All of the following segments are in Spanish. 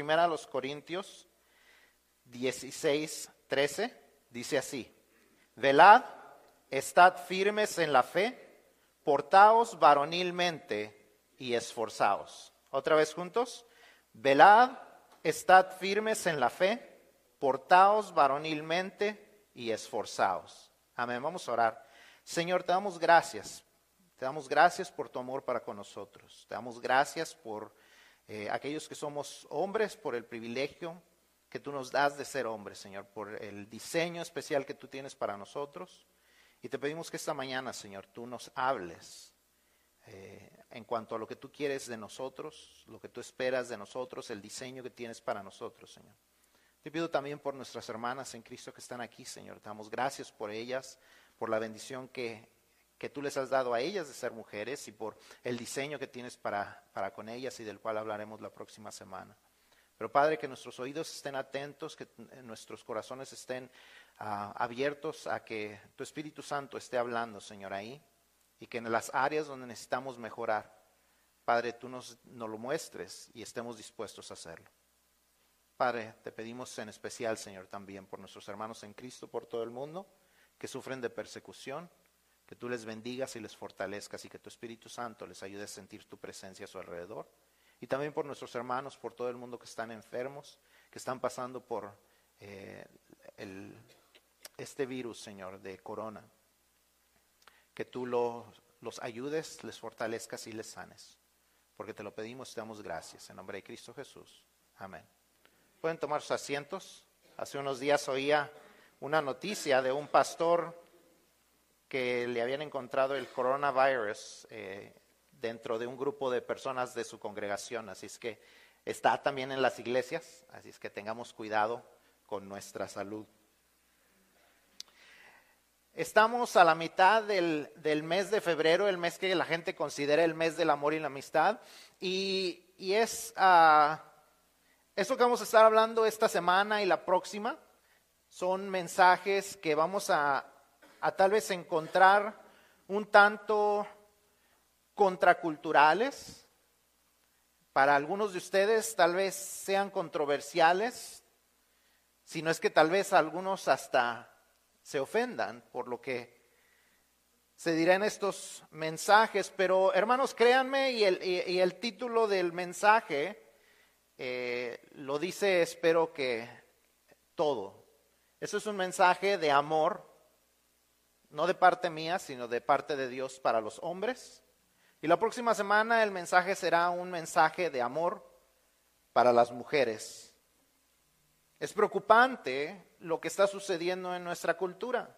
primera a los Corintios 16, 13, dice así, velad, estad firmes en la fe, portaos varonilmente y esforzaos. Otra vez juntos, velad, estad firmes en la fe, portaos varonilmente y esforzaos. Amén, vamos a orar. Señor, te damos gracias. Te damos gracias por tu amor para con nosotros. Te damos gracias por eh, aquellos que somos hombres, por el privilegio que tú nos das de ser hombres, Señor, por el diseño especial que tú tienes para nosotros. Y te pedimos que esta mañana, Señor, tú nos hables eh, en cuanto a lo que tú quieres de nosotros, lo que tú esperas de nosotros, el diseño que tienes para nosotros, Señor. Te pido también por nuestras hermanas en Cristo que están aquí, Señor. Te damos gracias por ellas, por la bendición que, que tú les has dado a ellas de ser mujeres y por el diseño que tienes para, para con ellas y del cual hablaremos la próxima semana. Pero Padre, que nuestros oídos estén atentos, que nuestros corazones estén ah, abiertos a que tu Espíritu Santo esté hablando, Señor, ahí. Y que en las áreas donde necesitamos mejorar, Padre, tú nos, nos lo muestres y estemos dispuestos a hacerlo. Padre, te pedimos en especial, Señor, también por nuestros hermanos en Cristo, por todo el mundo, que sufren de persecución, que tú les bendigas y les fortalezcas y que tu Espíritu Santo les ayude a sentir tu presencia a su alrededor y también por nuestros hermanos, por todo el mundo que están enfermos, que están pasando por eh, este virus, Señor, de corona. Que tú los ayudes, les fortalezcas y les sanes. Porque te lo pedimos, te damos gracias. En nombre de Cristo Jesús. Amén. Pueden tomar sus asientos. Hace unos días oía una noticia de un pastor que le habían encontrado el coronavirus eh, dentro de un grupo de personas de su congregación. Así es que está también en las iglesias, así es que tengamos cuidado con nuestra salud. Estamos a la mitad del, mes de febrero, el mes que la gente considera el mes del amor y la amistad, y, es uh, eso que vamos a estar hablando esta semana y la próxima. Son mensajes que vamos a, a tal vez encontrar un tanto contraculturales, para algunos de ustedes tal vez sean controversiales, si no es que tal vez algunos hasta se ofendan por lo que se dirá en estos mensajes, pero hermanos, créanme, y el, título del mensaje eh, lo dice, espero que todo. Eso es un mensaje de amor, no de parte mía, sino de parte de Dios para los hombres y la próxima semana el mensaje será un mensaje de amor para las mujeres. Es preocupante lo que está sucediendo en nuestra cultura.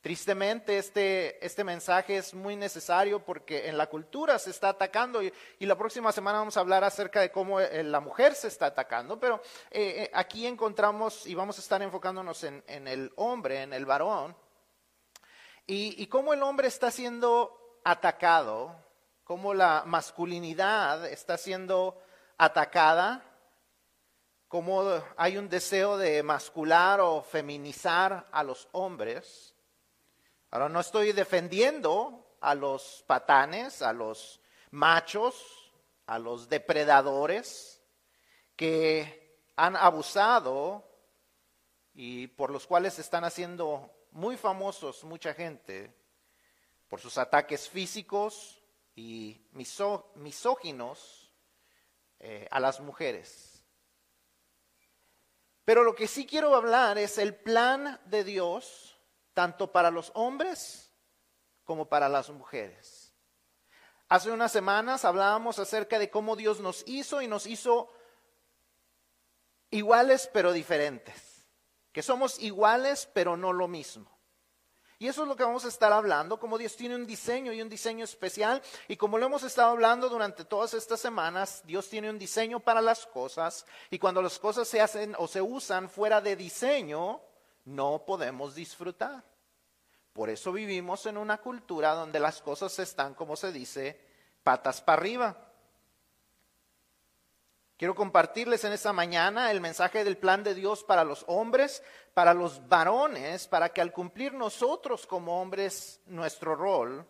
Tristemente este, este mensaje es muy necesario porque en la cultura se está atacando y, la próxima semana vamos a hablar acerca de cómo eh, la mujer se está atacando, pero eh, eh, aquí encontramos y vamos a estar enfocándonos en, el hombre, en el varón, y, cómo el hombre está siendo atacado, cómo la masculinidad está siendo atacada, cómo hay un deseo de mascular o feminizar a los hombres. Ahora no estoy defendiendo a los patanes, a los machos, a los depredadores que han abusado y por los cuales están haciendo muy famosos mucha gente por sus ataques físicos y misóginos eh, a las mujeres. Pero lo que sí quiero hablar es el plan de Dios, tanto para los hombres como para las mujeres. Hace unas semanas hablábamos acerca de cómo Dios nos hizo y nos hizo iguales pero diferentes. Que somos iguales pero no lo mismo. Y eso es lo que vamos a estar hablando, como Dios tiene un diseño y un diseño especial. Y como lo hemos estado hablando durante todas estas semanas, Dios tiene un diseño para las cosas. Y cuando las cosas se hacen o se usan fuera de diseño, no podemos disfrutar. Por eso vivimos en una cultura donde las cosas están, como se dice, patas para arriba. Quiero compartirles en esta mañana el mensaje del plan de Dios para los hombres, para los varones, para que al cumplir nosotros como hombres nuestro rol,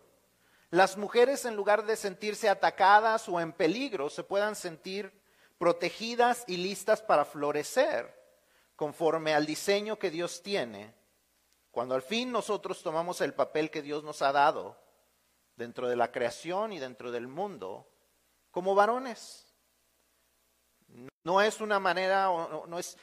las mujeres en lugar de sentirse atacadas o en peligro se puedan sentir protegidas y listas para florecer conforme al diseño que Dios tiene, cuando al fin nosotros tomamos el papel que Dios nos ha dado dentro de la creación y dentro del mundo, como varones. No es una manera, no, es,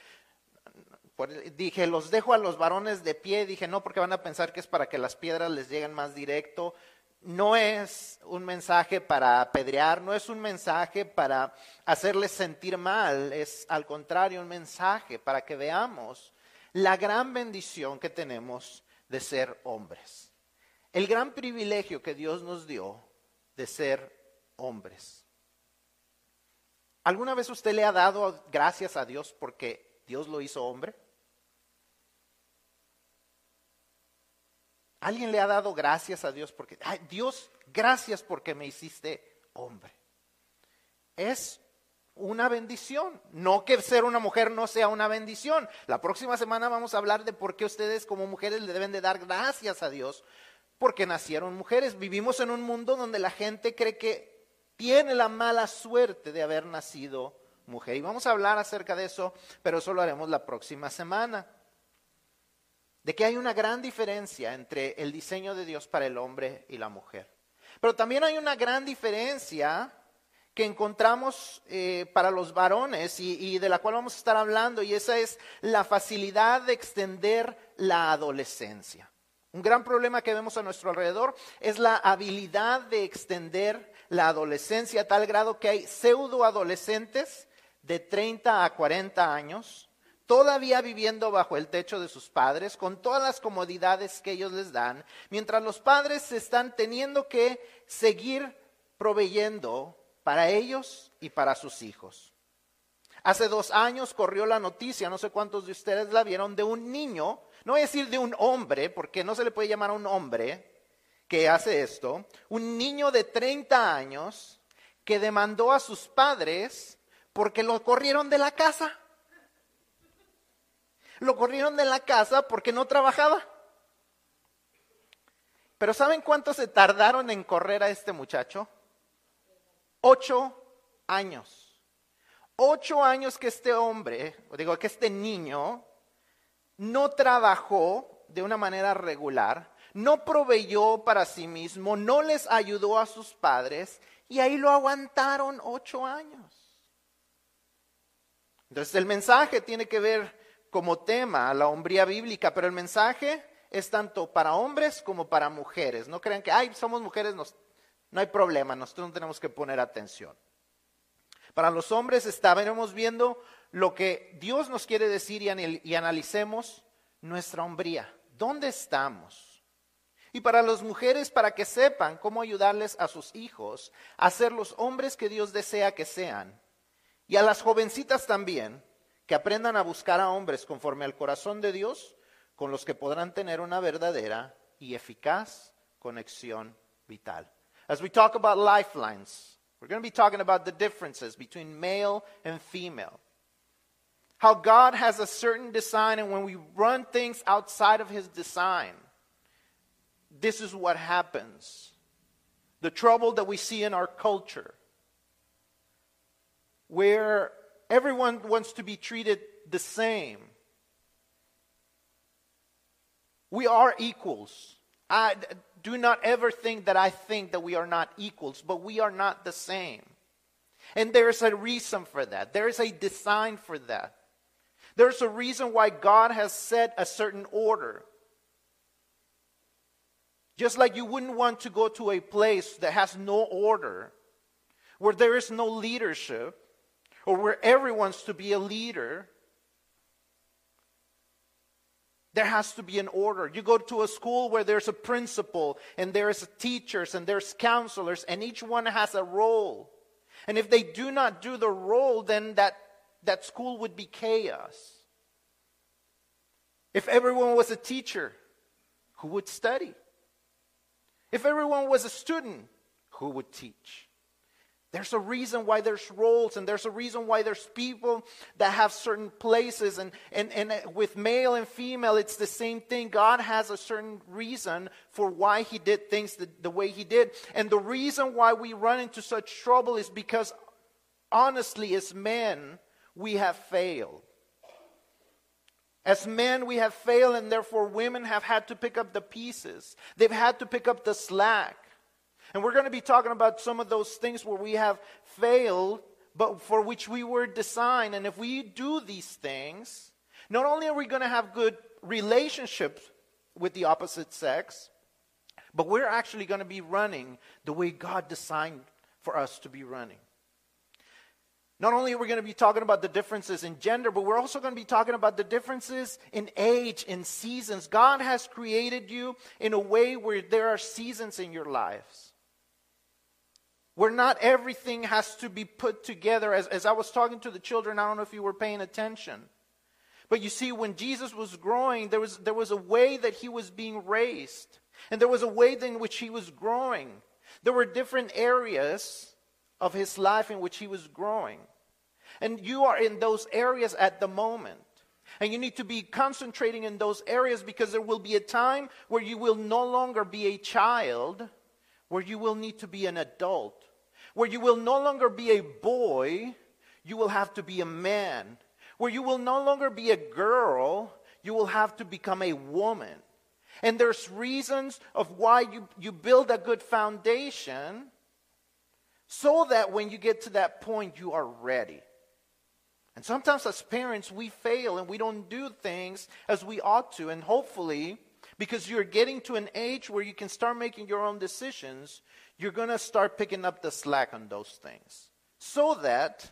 dije, los dejo a los varones de pie, dije, no, porque van a pensar que es para que las piedras les lleguen más directo. No es un mensaje para apedrear, no es un mensaje para hacerles sentir mal, es al contrario un mensaje para que veamos la gran bendición que tenemos de ser hombres. El gran privilegio que Dios nos dio de ser hombres. ¿Alguna vez usted le ha dado gracias a Dios porque Dios lo hizo hombre? ¿Alguien le ha dado gracias a Dios porque, Dios, gracias porque me hiciste hombre? Es una bendición. No que ser una mujer no sea una bendición. La próxima semana vamos a hablar de por qué ustedes como mujeres le deben de dar gracias a Dios porque nacieron mujeres. Vivimos en un mundo donde la gente cree que tiene la mala suerte de haber nacido mujer. Y vamos a hablar acerca de eso, pero eso lo haremos la próxima semana. De que hay una gran diferencia entre el diseño de Dios para el hombre y la mujer. Pero también hay una gran diferencia que encontramos eh, para los varones y, y de la cual vamos a estar hablando, y esa es la facilidad de extender la adolescencia. Un gran problema que vemos a nuestro alrededor es la habilidad de extender la adolescencia a tal grado que hay pseudo adolescentes de 30 a 40 años, todavía viviendo bajo el techo de sus padres, con todas las comodidades que ellos les dan, mientras los padres están teniendo que seguir proveyendo para ellos y para sus hijos. Hace dos años corrió la noticia, no sé cuántos de ustedes la vieron, de un niño, no voy a decir de un hombre, porque no se le puede llamar a un hombre, que hace esto, un niño de 30 años que demandó a sus padres porque lo corrieron de la casa. Lo corrieron de la casa porque no trabajaba. Pero ¿saben cuánto se tardaron en correr a este muchacho? Ocho años. Ocho años que este hombre, o digo que este niño, no trabajó de una manera regular no proveyó para sí mismo, no les ayudó a sus padres y ahí lo aguantaron ocho años. Entonces el mensaje tiene que ver como tema la hombría bíblica, pero el mensaje es tanto para hombres como para mujeres. No crean que, ay, somos mujeres, no hay problema, nosotros no tenemos que poner atención. Para los hombres estábamos viendo lo que Dios nos quiere decir y, y analicemos nuestra hombría. ¿Dónde estamos? Y para las mujeres, para que sepan cómo ayudarles a sus hijos a ser los hombres que Dios desea que sean. Y a las jovencitas también, que aprendan a buscar a hombres conforme al corazón de Dios, con los que podrán tener una verdadera y eficaz conexión vital. As we talk about lifelines, we're going to be talking about the differences between male and female. How God has a certain design, and when we run things outside of His design, this is what happens. The trouble that we see in our culture, where everyone wants to be treated the same. We are equals. I do not ever think that I think that we are not equals, but we are not the same. And there is a reason for that. There is a design for that. There's a reason why God has set a certain order. Just like you wouldn't want to go to a place that has no order, where there is no leadership, or where everyone's to be a leader. There has to be an order. You go to a school where there's a principal and there's teachers and there's counselors and each one has a role. And if they do not do the role, then that, that school would be chaos. If everyone was a teacher, who would study? If everyone was a student, who would teach? There's a reason why there's roles, and there's a reason why there's people that have certain places. And, and, and with male and female, it's the same thing. God has a certain reason for why He did things the, the way He did. And the reason why we run into such trouble is because honestly, as men, we have failed. As men, we have failed, and therefore women have had to pick up the pieces. They've had to pick up the slack. And we're going to be talking about some of those things where we have failed, but for which we were designed. And if we do these things, not only are we going to have good relationships with the opposite sex, but we're actually going to be running the way God designed for us to be running. Not only are we going to be talking about the differences in gender, but we're also going to be talking about the differences in age, in seasons. God has created you in a way where there are seasons in your lives. Where not everything has to be put together. As, as I was talking to the children, I don't know if you were paying attention. But you see, when Jesus was growing, there was, there was a way that he was being raised. And there was a way in which he was growing. There were different areas of his life in which he was growing. And you are in those areas at the moment. And you need to be concentrating in those areas because there will be a time where you will no longer be a child, where you will need to be an adult, where you will no longer be a boy, you will have to be a man, where you will no longer be a girl, you will have to become a woman. And there's reasons of why you, you build a good foundation so that when you get to that point, you are ready. And sometimes as parents, we fail and we don't do things as we ought to. And hopefully, because you're getting to an age where you can start making your own decisions, you're going to start picking up the slack on those things. So that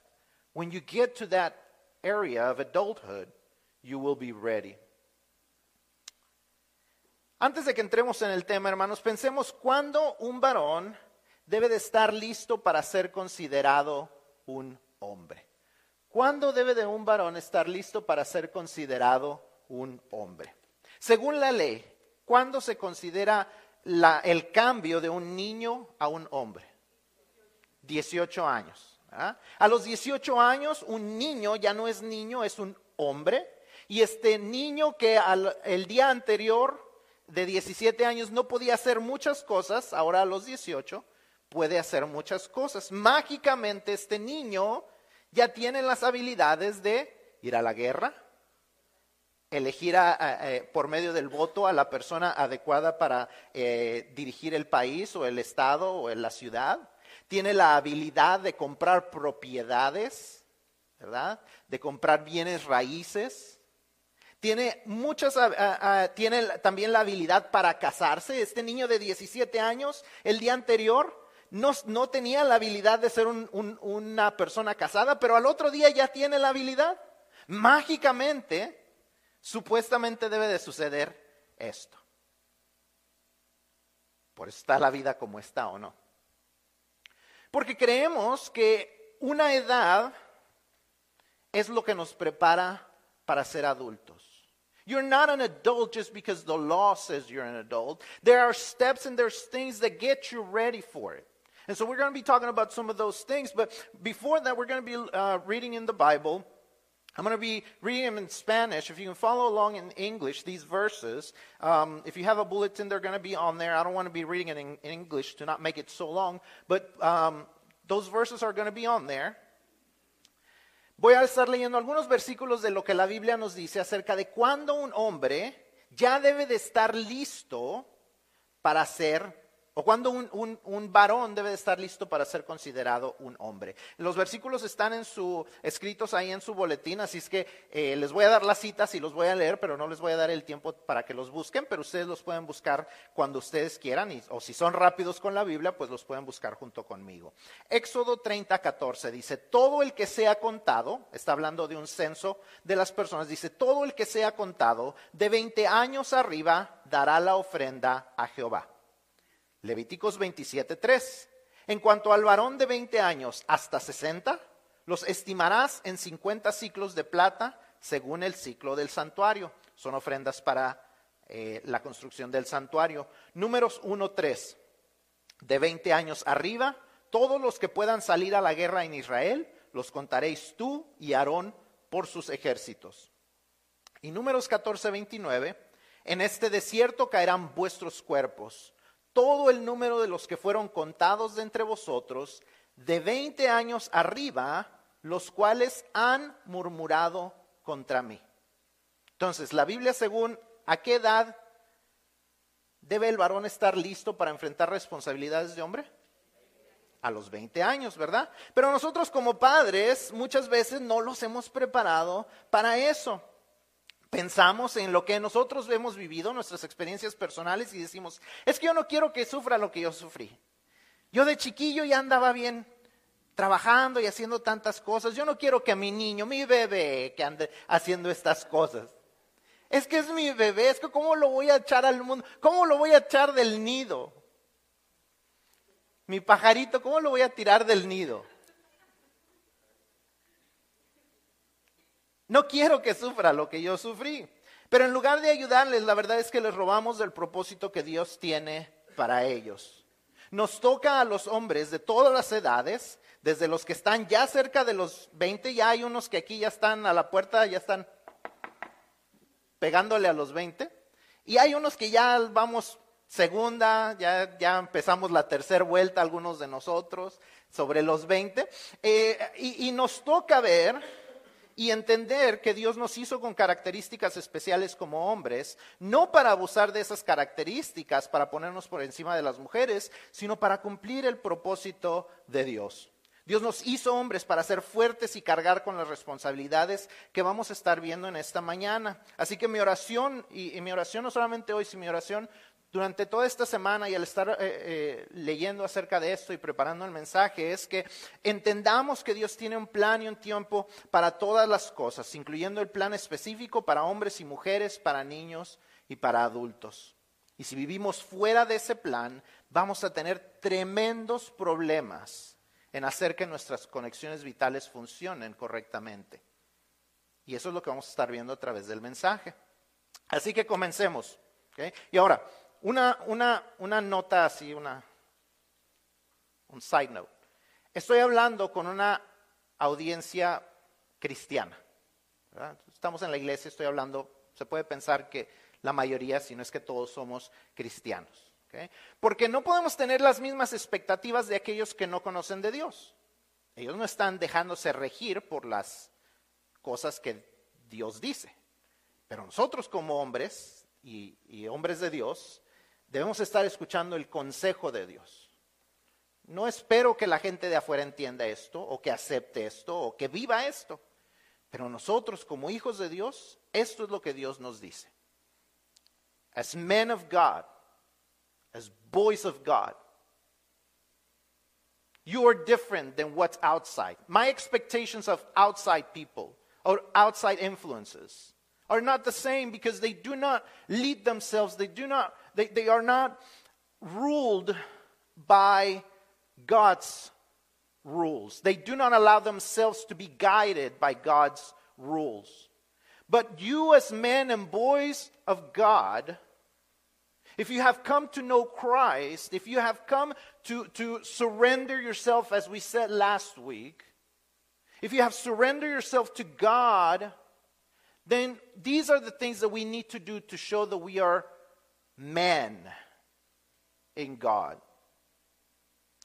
when you get to that area of adulthood, you will be ready. Antes de que entremos en el tema, hermanos, pensemos cuándo un varón debe de estar listo para ser considerado un hombre. ¿Cuándo debe de un varón estar listo para ser considerado un hombre? Según la ley, ¿cuándo se considera el cambio de un niño a un hombre? 18 años. A los 18 años un niño ya no es niño, es un hombre. Y este niño que el día anterior de 17 años no podía hacer muchas cosas, ahora a los 18 puede hacer muchas cosas. Mágicamente este niño ya tiene las habilidades de ir a la guerra, elegir eh, por medio del voto a la persona adecuada para eh, dirigir el país o el estado o la ciudad. Tiene la habilidad de comprar propiedades, ¿verdad? De comprar bienes raíces. Tiene muchas, ah, ah, ah, tiene también la habilidad para casarse. Este niño de 17 años, el día anterior, no, tenía la habilidad de ser una persona casada, pero al otro día ya tiene la habilidad. Mágicamente, supuestamente debe de suceder esto. Por eso está la vida como está o no. Porque creemos que una edad es lo que nos prepara para ser adultos. You're not an adult just because the law says you're an adult. There are steps and there's things that get you ready for it. And so we're going to be talking about some of those things. But before that, we're going to be uh, reading in the Bible. I'm going to be reading them in Spanish. If you can follow along in English, these verses, um, if you have a bulletin, they're going to be on there. I don't want to be reading it in, in English to not make it so long, but um, those verses are going to be on there. Voy a estar leyendo algunos versículos de lo que la Biblia nos dice acerca de cuándo un hombre ya debe de estar listo para ser o cuando un, varón debe de estar listo para ser considerado un hombre. Los versículos están en su, escritos ahí en su boletín, así es que eh, les voy a dar las citas y los voy a leer, pero no les voy a dar el tiempo para que los busquen, pero ustedes los pueden buscar cuando ustedes quieran, o si son rápidos con la Biblia, pues los pueden buscar junto conmigo. Éxodo 30, 14 dice, todo el que sea contado, está hablando de un censo de las personas, dice, todo el que sea contado de 20 años arriba dará la ofrenda a Jehová. Levíticos 27:3. En cuanto al varón de 20 años hasta 60, los estimarás en 50 ciclos de plata según el ciclo del santuario. Son ofrendas para eh, la construcción del santuario. Números 1:3. De 20 años arriba, todos los que puedan salir a la guerra en Israel, los contaréis tú y Aarón por sus ejércitos. Y números 14:29. En este desierto caerán vuestros cuerpos todo el número de los que fueron contados de entre vosotros, de 20 años arriba, los cuales han murmurado contra mí. Entonces, la Biblia según a qué edad debe el varón estar listo para enfrentar responsabilidades de hombre? A los 20 años, ¿verdad? Pero nosotros como padres muchas veces no los hemos preparado para eso. Pensamos en lo que nosotros hemos vivido, nuestras experiencias personales y decimos, es que yo no quiero que sufra lo que yo sufrí. Yo de chiquillo ya andaba bien trabajando y haciendo tantas cosas. Yo no quiero que mi niño, mi bebé, que ande haciendo estas cosas. Es que es mi bebé, es que cómo lo voy a echar al mundo, cómo lo voy a echar del nido. Mi pajarito, ¿cómo lo voy a tirar del nido? No quiero que sufra lo que yo sufrí. Pero en lugar de ayudarles, la verdad es que les robamos del propósito que Dios tiene para ellos. Nos toca a los hombres de todas las edades desde los que están ya cerca de los 20, ya hay unos que aquí ya están a la puerta, ya están pegándole a los 20, y hay unos que ya vamos segunda, ya, ya empezamos la tercera vuelta, algunos de nosotros, sobre los 20, eh, y, y nos toca ver y entender que Dios nos hizo con características especiales como hombres, no para abusar de esas características, para ponernos por encima de las mujeres, sino para cumplir el propósito de Dios. Dios nos hizo hombres para ser fuertes y cargar con las responsabilidades que vamos a estar viendo en esta mañana. Así que mi oración, y, mi oración no solamente hoy, sino mi oración durante toda esta semana y al estar eh, eh, leyendo acerca de esto y preparando el mensaje es que entendamos que Dios tiene un plan y un tiempo para todas las cosas, incluyendo el plan específico para hombres y mujeres, para niños y para adultos. Y si vivimos fuera de ese plan, vamos a tener tremendos problemas en hacer que nuestras conexiones vitales funcionen correctamente. Y eso es lo que vamos a estar viendo a través del mensaje. Así que comencemos. Y ahora, una, una, una nota así, una, un side note. Estoy hablando con una audiencia cristiana. Estamos en la iglesia, estoy hablando, se puede pensar que la mayoría, si no es que todos somos cristianos. Porque no podemos tener las mismas expectativas de aquellos que no conocen de Dios. Ellos no están dejándose regir por las cosas que Dios dice. Pero nosotros como hombres y, y hombres de Dios debemos estar escuchando el consejo de Dios. No espero que la gente de afuera entienda esto o que acepte esto o que viva esto. Pero nosotros como hijos de Dios, esto es lo que Dios nos dice. As men of God, as boys of God. You are different than what's outside. My expectations of outside people or outside influences are not the same because they do not lead themselves, they do not, they, they are not ruled by God's rules. They do not allow themselves to be guided by God's rules. But you, as men and boys of God, if you have come to know Christ, if you have come to, to surrender yourself, as we said last week, if you have surrendered yourself to God, then these are the things that we need to do to show that we are men in God.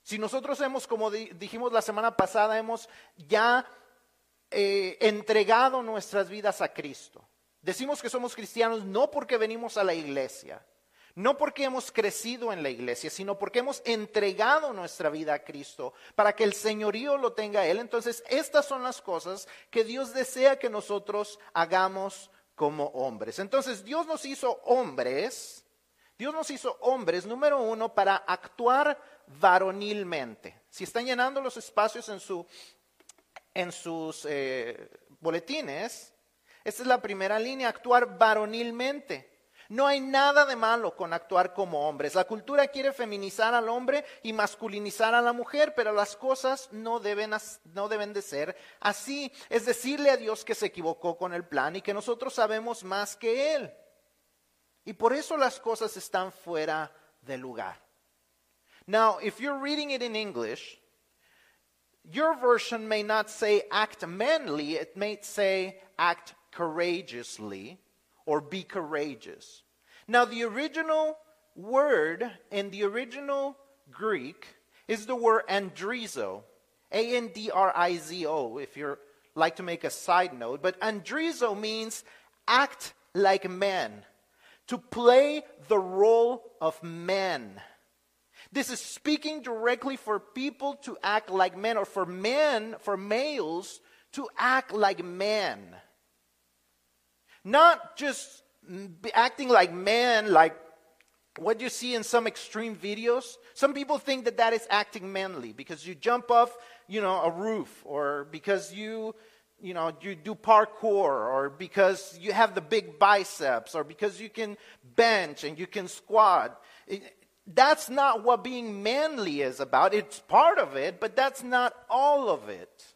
Si nosotros hemos, como dijimos la semana pasada, hemos ya eh, entregado nuestras vidas a Cristo. Decimos que somos cristianos no porque venimos a la iglesia, no porque hemos crecido en la iglesia, sino porque hemos entregado nuestra vida a Cristo para que el señorío lo tenga Él. Entonces, estas son las cosas que Dios desea que nosotros hagamos como hombres. Entonces, Dios nos hizo hombres, Dios nos hizo hombres, número uno, para actuar varonilmente. Si están llenando los espacios en, su, en sus eh, boletines, esta es la primera línea, actuar varonilmente. No hay nada de malo con actuar como hombres. La cultura quiere feminizar al hombre y masculinizar a la mujer, pero las cosas no deben, no deben de ser así. Es decirle a Dios que se equivocó con el plan y que nosotros sabemos más que Él. Y por eso las cosas están fuera de lugar. Now, if you're reading it in English, your version may not say act manly, it may say act courageously. Or be courageous. Now, the original word in the original Greek is the word andrizo. A N D R I Z O, if you're like to make a side note. But andrizo means act like men, to play the role of men. This is speaking directly for people to act like men, or for men, for males, to act like men. Not just acting like man, like what you see in some extreme videos. Some people think that that is acting manly because you jump off, you know, a roof, or because you, you know, you do parkour, or because you have the big biceps, or because you can bench and you can squat. That's not what being manly is about. It's part of it, but that's not all of it.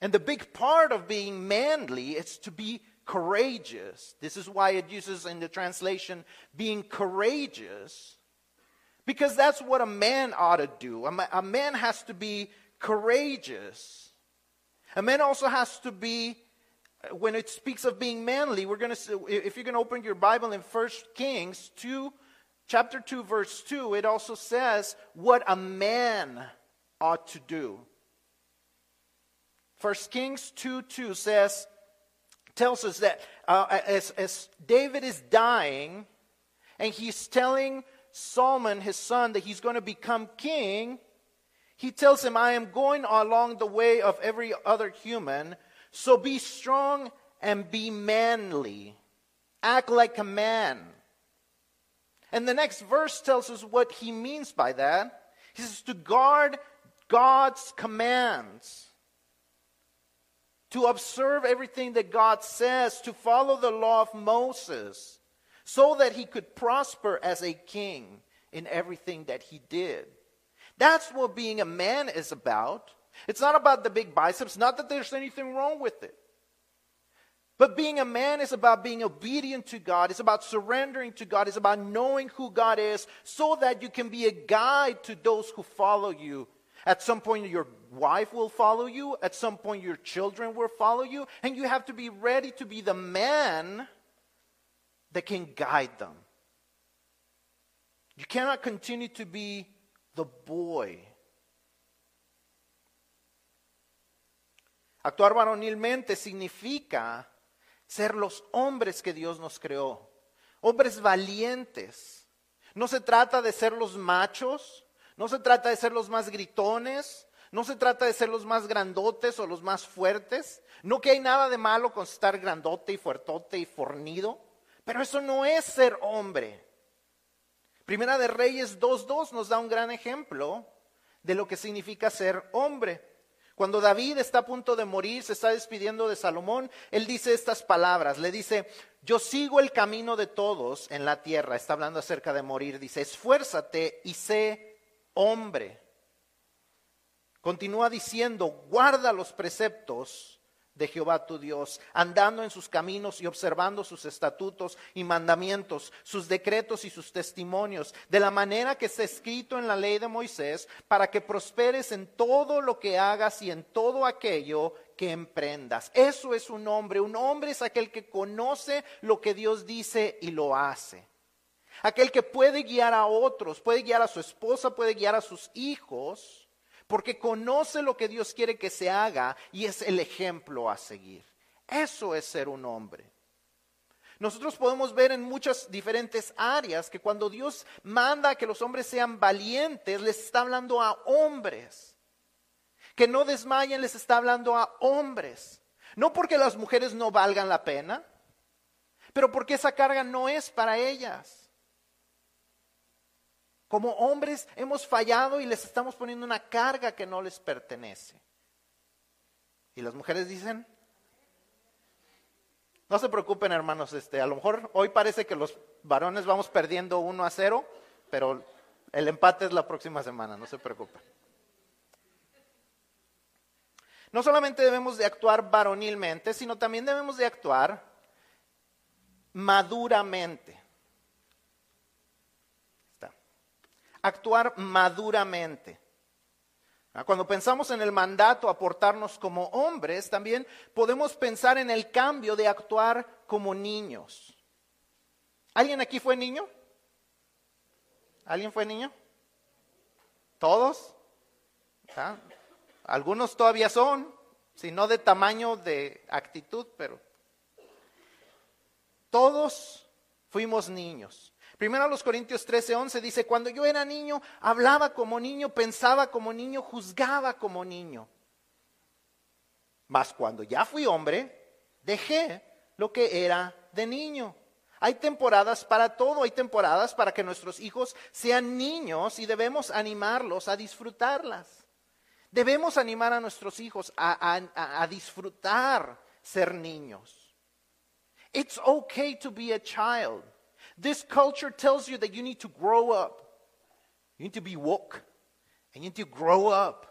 And the big part of being manly is to be courageous. This is why it uses in the translation being courageous, because that's what a man ought to do. A, man has to be courageous. A man also has to be, uh, when it speaks of being manly, we're going to, if you're going to open your Bible in First Kings 2, chapter 2, verse 2, it also says what a man ought to do. First Kings 2 2 says, tells us that uh, as, as David is dying, and he's telling Solomon, his son, that he's going to become king, he tells him, I am going along the way of every other human, so be strong and be manly. Act like a man. And the next verse tells us what he means by that. He says, to guard God's commands to observe everything that God says, to follow the law of Moses, so that he could prosper as a king in everything that he did. That's what being a man is about. It's not about the big biceps, not that there's anything wrong with it. But being a man is about being obedient to God. It's about surrendering to God. It's about knowing who God is so that you can be a guide to those who follow you. At some point, your wife will follow you. At some point, your children will follow you. And you have to be ready to be the man that can guide them. You cannot continue to be the boy. Actuar varonilmente significa ser los hombres que Dios nos creó, hombres valientes. No se trata de ser los machos, no se trata de ser los más gritones, no se trata de ser los más grandotes o los más fuertes. No que hay nada de malo con estar grandote y fuertote y fornido. Pero eso no es ser hombre. Primera de Reyes 2.2 nos da un gran ejemplo de lo que significa ser hombre. Cuando David está a punto de morir, se está despidiendo de Salomón, él dice estas palabras, le dice, yo sigo el camino de todos en la tierra, está hablando acerca de morir, dice, esfuérzate y sé hombre. Continúa diciendo, guarda los preceptos de Jehová tu Dios, andando en sus caminos y observando sus estatutos y mandamientos, sus decretos y sus testimonios, de la manera que está escrito en la ley de Moisés, para que prosperes en todo lo que hagas y en todo aquello que emprendas. Eso es un hombre. Un hombre es aquel que conoce lo que Dios dice y lo hace. Aquel que puede guiar a otros, puede guiar a su esposa, puede guiar a sus hijos porque conoce lo que Dios quiere que se haga y es el ejemplo a seguir. Eso es ser un hombre. Nosotros podemos ver en muchas diferentes áreas que cuando Dios manda que los hombres sean valientes, les está hablando a hombres. Que no desmayen, les está hablando a hombres. No porque las mujeres no valgan la pena, pero porque esa carga no es para ellas. Como hombres hemos fallado y les estamos poniendo una carga que no les pertenece. Y las mujeres dicen, no se preocupen hermanos, este, a lo mejor hoy parece que los varones vamos perdiendo uno a cero, pero el empate es la próxima semana, no se preocupen. No solamente debemos de actuar varonilmente, sino también debemos de actuar maduramente. Actuar maduramente. Ah, cuando pensamos en el mandato a como hombres, también podemos pensar en el cambio de actuar como niños. ¿Alguien aquí fue niño? ¿Alguien fue niño? ¿Todos? ¿ah? Algunos todavía son, si no de tamaño, de actitud, pero todos fuimos niños. Primero a los Corintios 13, 11 dice, cuando yo era niño, hablaba como niño, pensaba como niño, juzgaba como niño. Mas cuando ya fui hombre, dejé lo que era de niño. Hay temporadas para todo, hay temporadas para que nuestros hijos sean niños y debemos animarlos a disfrutarlas. Debemos animar a nuestros hijos a, a disfrutar ser niños. It's okay to be a child. This culture tells you that you need to grow up. You need to be woke. And you need to grow up.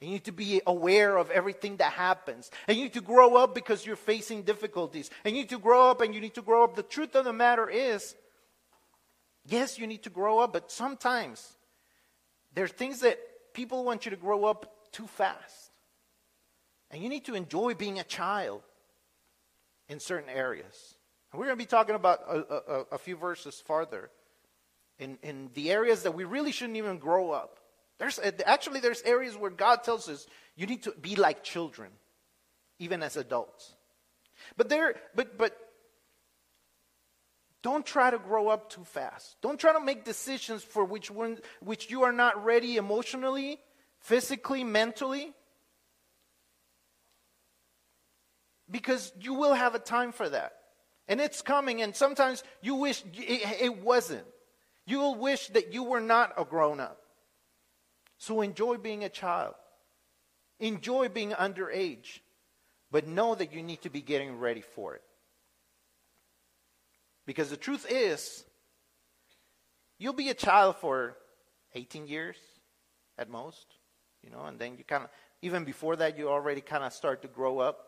And you need to be aware of everything that happens. And you need to grow up because you're facing difficulties. And you need to grow up and you need to grow up. The truth of the matter is, yes, you need to grow up, but sometimes there are things that people want you to grow up too fast. And you need to enjoy being a child in certain areas. We're going to be talking about a, a, a few verses farther in, in the areas that we really shouldn't even grow up. There's, eh, actually, there's areas where God tells us you need to be like children, even as adults. But there, but but don't try to grow up too fast. Don't try to make decisions for which one, which you are not ready emotionally, physically, mentally. Because you will have a time for that. And it's coming, and sometimes you wish it, it wasn't. You will wish that you were not a grown up. So enjoy being a child, enjoy being underage, but know that you need to be getting ready for it. Because the truth is, you'll be a child for 18 years at most, you know, and then you kind of, even before that, you already kind of start to grow up.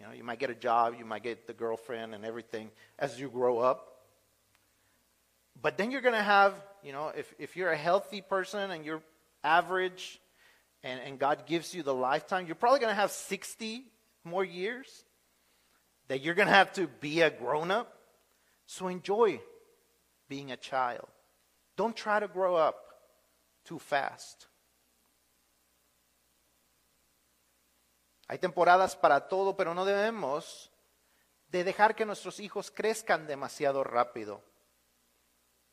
You know, you might get a job, you might get the girlfriend and everything as you grow up. But then you're going to have, you know, if, if you're a healthy person and you're average and, and God gives you the lifetime, you're probably going to have 60 more years that you're going to have to be a grown up. So enjoy being a child. Don't try to grow up too fast. Hay temporadas para todo, pero no debemos de dejar que nuestros hijos crezcan demasiado rápido.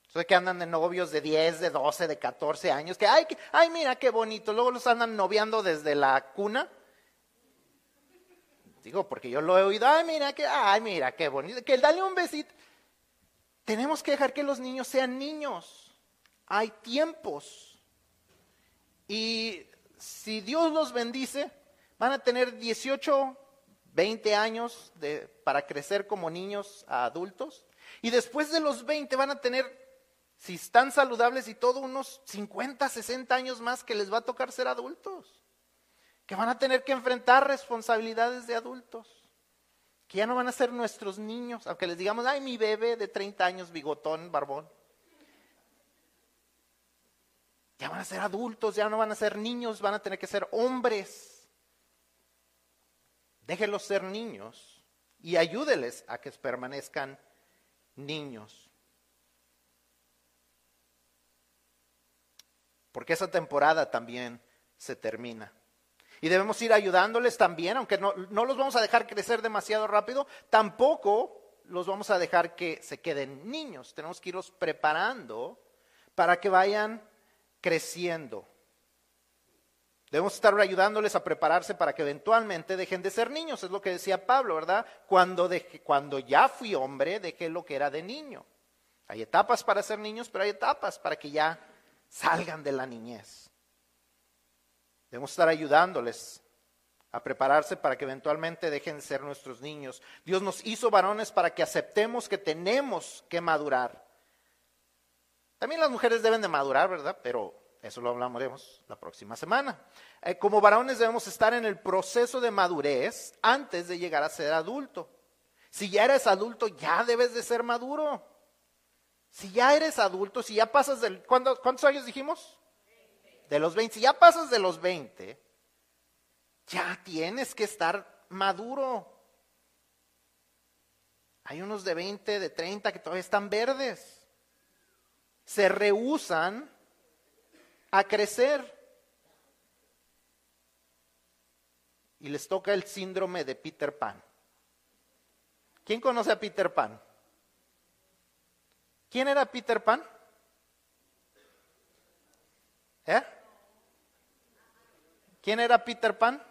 Eso que andan de novios de 10, de 12, de 14 años, que ay, ay, mira qué bonito, luego los andan noviando desde la cuna. Digo, porque yo lo he oído, ay, mira qué, ay, mira qué bonito, que dale un besito. Tenemos que dejar que los niños sean niños. Hay tiempos. Y si Dios los bendice, Van a tener 18, 20 años de, para crecer como niños a adultos. Y después de los 20 van a tener, si están saludables y todo, unos 50, 60 años más que les va a tocar ser adultos. Que van a tener que enfrentar responsabilidades de adultos. Que ya no van a ser nuestros niños, aunque les digamos, ay, mi bebé de 30 años, bigotón, barbón. Ya van a ser adultos, ya no van a ser niños, van a tener que ser hombres Déjelos ser niños y ayúdeles a que permanezcan niños. Porque esa temporada también se termina. Y debemos ir ayudándoles también, aunque no, no, los vamos a dejar crecer demasiado rápido, tampoco los vamos a dejar que se queden niños. Tenemos que irlos preparando para que vayan creciendo. Debemos estar ayudándoles a prepararse para que eventualmente dejen de ser niños. Es lo que decía Pablo, ¿verdad? Cuando, cuando ya fui hombre, dejé lo que era de niño. Hay etapas para ser niños, pero hay etapas para que ya salgan de la niñez. Debemos estar ayudándoles a prepararse para que eventualmente dejen de ser nuestros niños. Dios nos hizo varones para que aceptemos que tenemos que madurar. También las mujeres deben de madurar, ¿verdad? Pero eso lo hablaremos la próxima semana. Eh, como varones debemos estar en el proceso de madurez antes de llegar a ser adulto. Si ya eres adulto, ya debes de ser maduro. Si ya eres adulto, si ya pasas del... ¿Cuántos años dijimos? De los 20. Si ya pasas de los 20, ya tienes que estar maduro. Hay unos de 20, de 30 que todavía están verdes. Se rehusan a crecer. y les toca el síndrome de Peter Pan. ¿Quién conoce a Peter Pan? ¿Quién era Peter Pan? ¿Eh? ¿Quién era Peter Pan?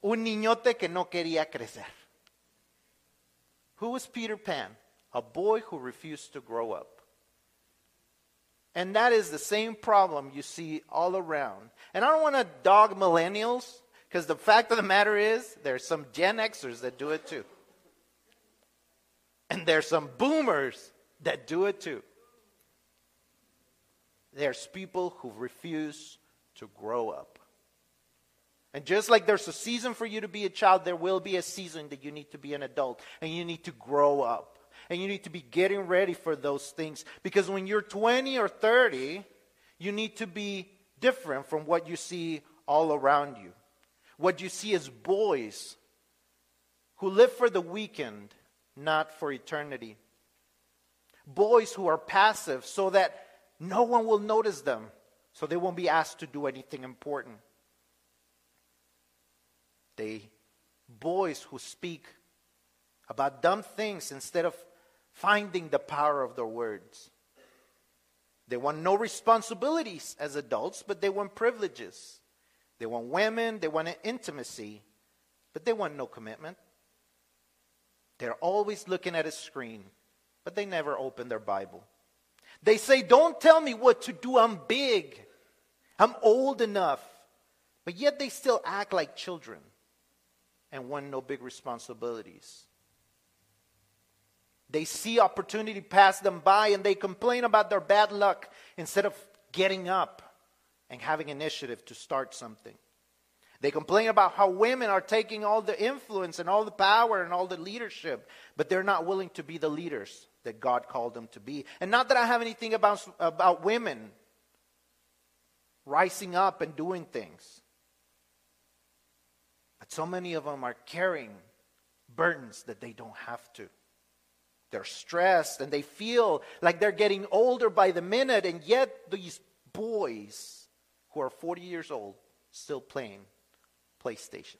Un niñote que no quería crecer. Who was Peter Pan? A boy who refused to grow up. And that is the same problem you see all around. And I don't want to dog millennials, because the fact of the matter is, there's some Gen Xers that do it too. And there's some boomers that do it too. There's people who refuse to grow up. And just like there's a season for you to be a child, there will be a season that you need to be an adult and you need to grow up. And you need to be getting ready for those things. Because when you're 20 or 30, you need to be different from what you see all around you. What you see is boys who live for the weekend, not for eternity. Boys who are passive so that no one will notice them, so they won't be asked to do anything important. They boys who speak about dumb things instead of finding the power of their words. They want no responsibilities as adults, but they want privileges. They want women, they want intimacy, but they want no commitment. They're always looking at a screen, but they never open their Bible. They say, Don't tell me what to do, I'm big, I'm old enough. But yet they still act like children and want no big responsibilities. They see opportunity pass them by and they complain about their bad luck instead of getting up and having initiative to start something. They complain about how women are taking all the influence and all the power and all the leadership, but they're not willing to be the leaders that God called them to be. And not that I have anything about, about women rising up and doing things. But so many of them are carrying burdens that they don't have to. They're stressed and they feel like they're getting older by the minute, and yet these boys who are 40 years old still playing PlayStation,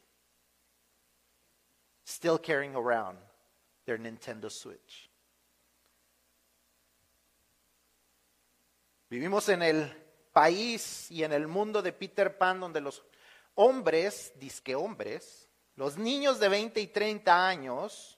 still carrying around their Nintendo Switch. Vivimos en el país y en el mundo de Peter Pan donde los hombres, disque hombres, los niños de 20 y 30 años,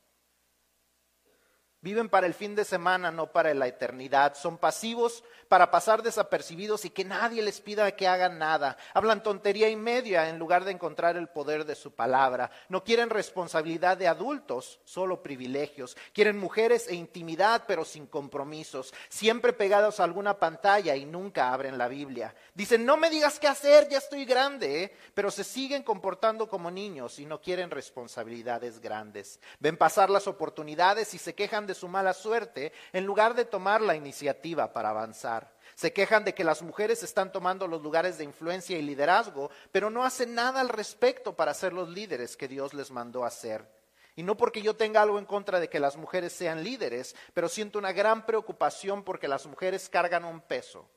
Viven para el fin de semana, no para la eternidad. Son pasivos para pasar desapercibidos y que nadie les pida que hagan nada. Hablan tontería y media en lugar de encontrar el poder de su palabra. No quieren responsabilidad de adultos, solo privilegios. Quieren mujeres e intimidad, pero sin compromisos. Siempre pegados a alguna pantalla y nunca abren la Biblia. Dicen, no me digas qué hacer, ya estoy grande, ¿eh? pero se siguen comportando como niños y no quieren responsabilidades grandes. Ven pasar las oportunidades y se quejan de su mala suerte en lugar de tomar la iniciativa para avanzar. Se quejan de que las mujeres están tomando los lugares de influencia y liderazgo, pero no hacen nada al respecto para ser los líderes que Dios les mandó a ser. Y no porque yo tenga algo en contra de que las mujeres sean líderes, pero siento una gran preocupación porque las mujeres cargan un peso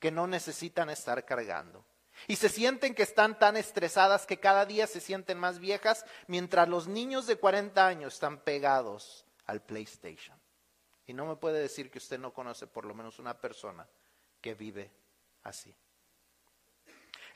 que no necesitan estar cargando. Y se sienten que están tan estresadas que cada día se sienten más viejas, mientras los niños de 40 años están pegados al PlayStation. Y no me puede decir que usted no conoce por lo menos una persona que vive así.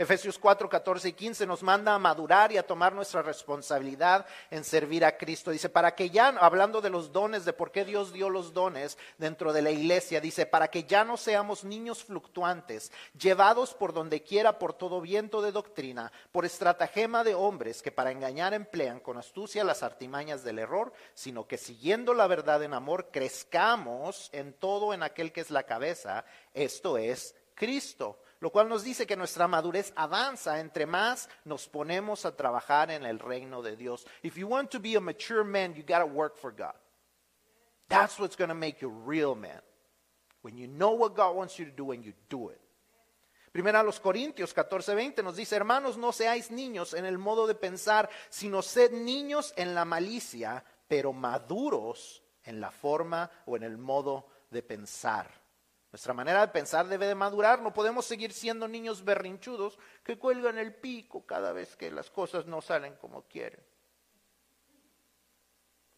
Efesios 4, 14 y 15 nos manda a madurar y a tomar nuestra responsabilidad en servir a Cristo. Dice, para que ya, hablando de los dones, de por qué Dios dio los dones dentro de la iglesia, dice, para que ya no seamos niños fluctuantes, llevados por donde quiera por todo viento de doctrina, por estratagema de hombres que para engañar emplean con astucia las artimañas del error, sino que siguiendo la verdad en amor, crezcamos en todo en aquel que es la cabeza, esto es Cristo lo cual nos dice que nuestra madurez avanza entre más nos ponemos a trabajar en el reino de Dios. If you want to be a mature man, you got to work for God. That's what's going to make you a real man. When you know what God wants you to do and you do it. Primero a los Corintios 14:20 nos dice, hermanos, no seáis niños en el modo de pensar, sino sed niños en la malicia, pero maduros en la forma o en el modo de pensar. Nuestra manera de pensar debe de madurar. No podemos seguir siendo niños berrinchudos que cuelgan el pico cada vez que las cosas no salen como quieren.